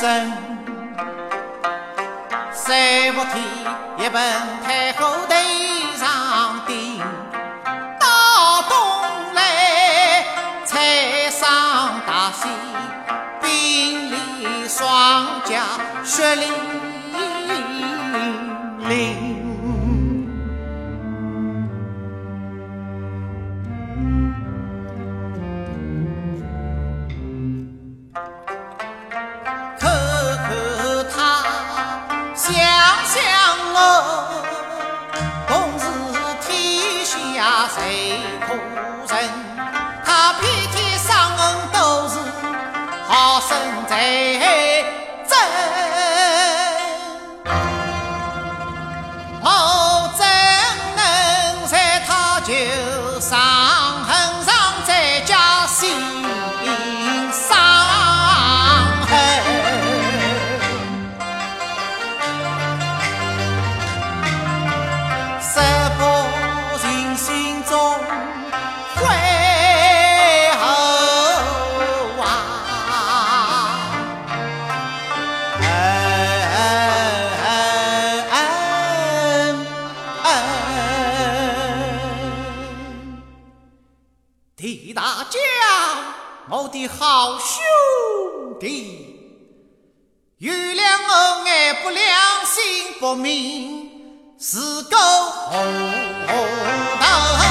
生，三伏天一盆太后头上顶，到冬来才生大西，冰里霜加雪里淋。想想我，同是天下谁可人？他遍体伤痕，都是好身材。李大将，我的好兄弟，原谅我爱不良心不明，是个糊涂。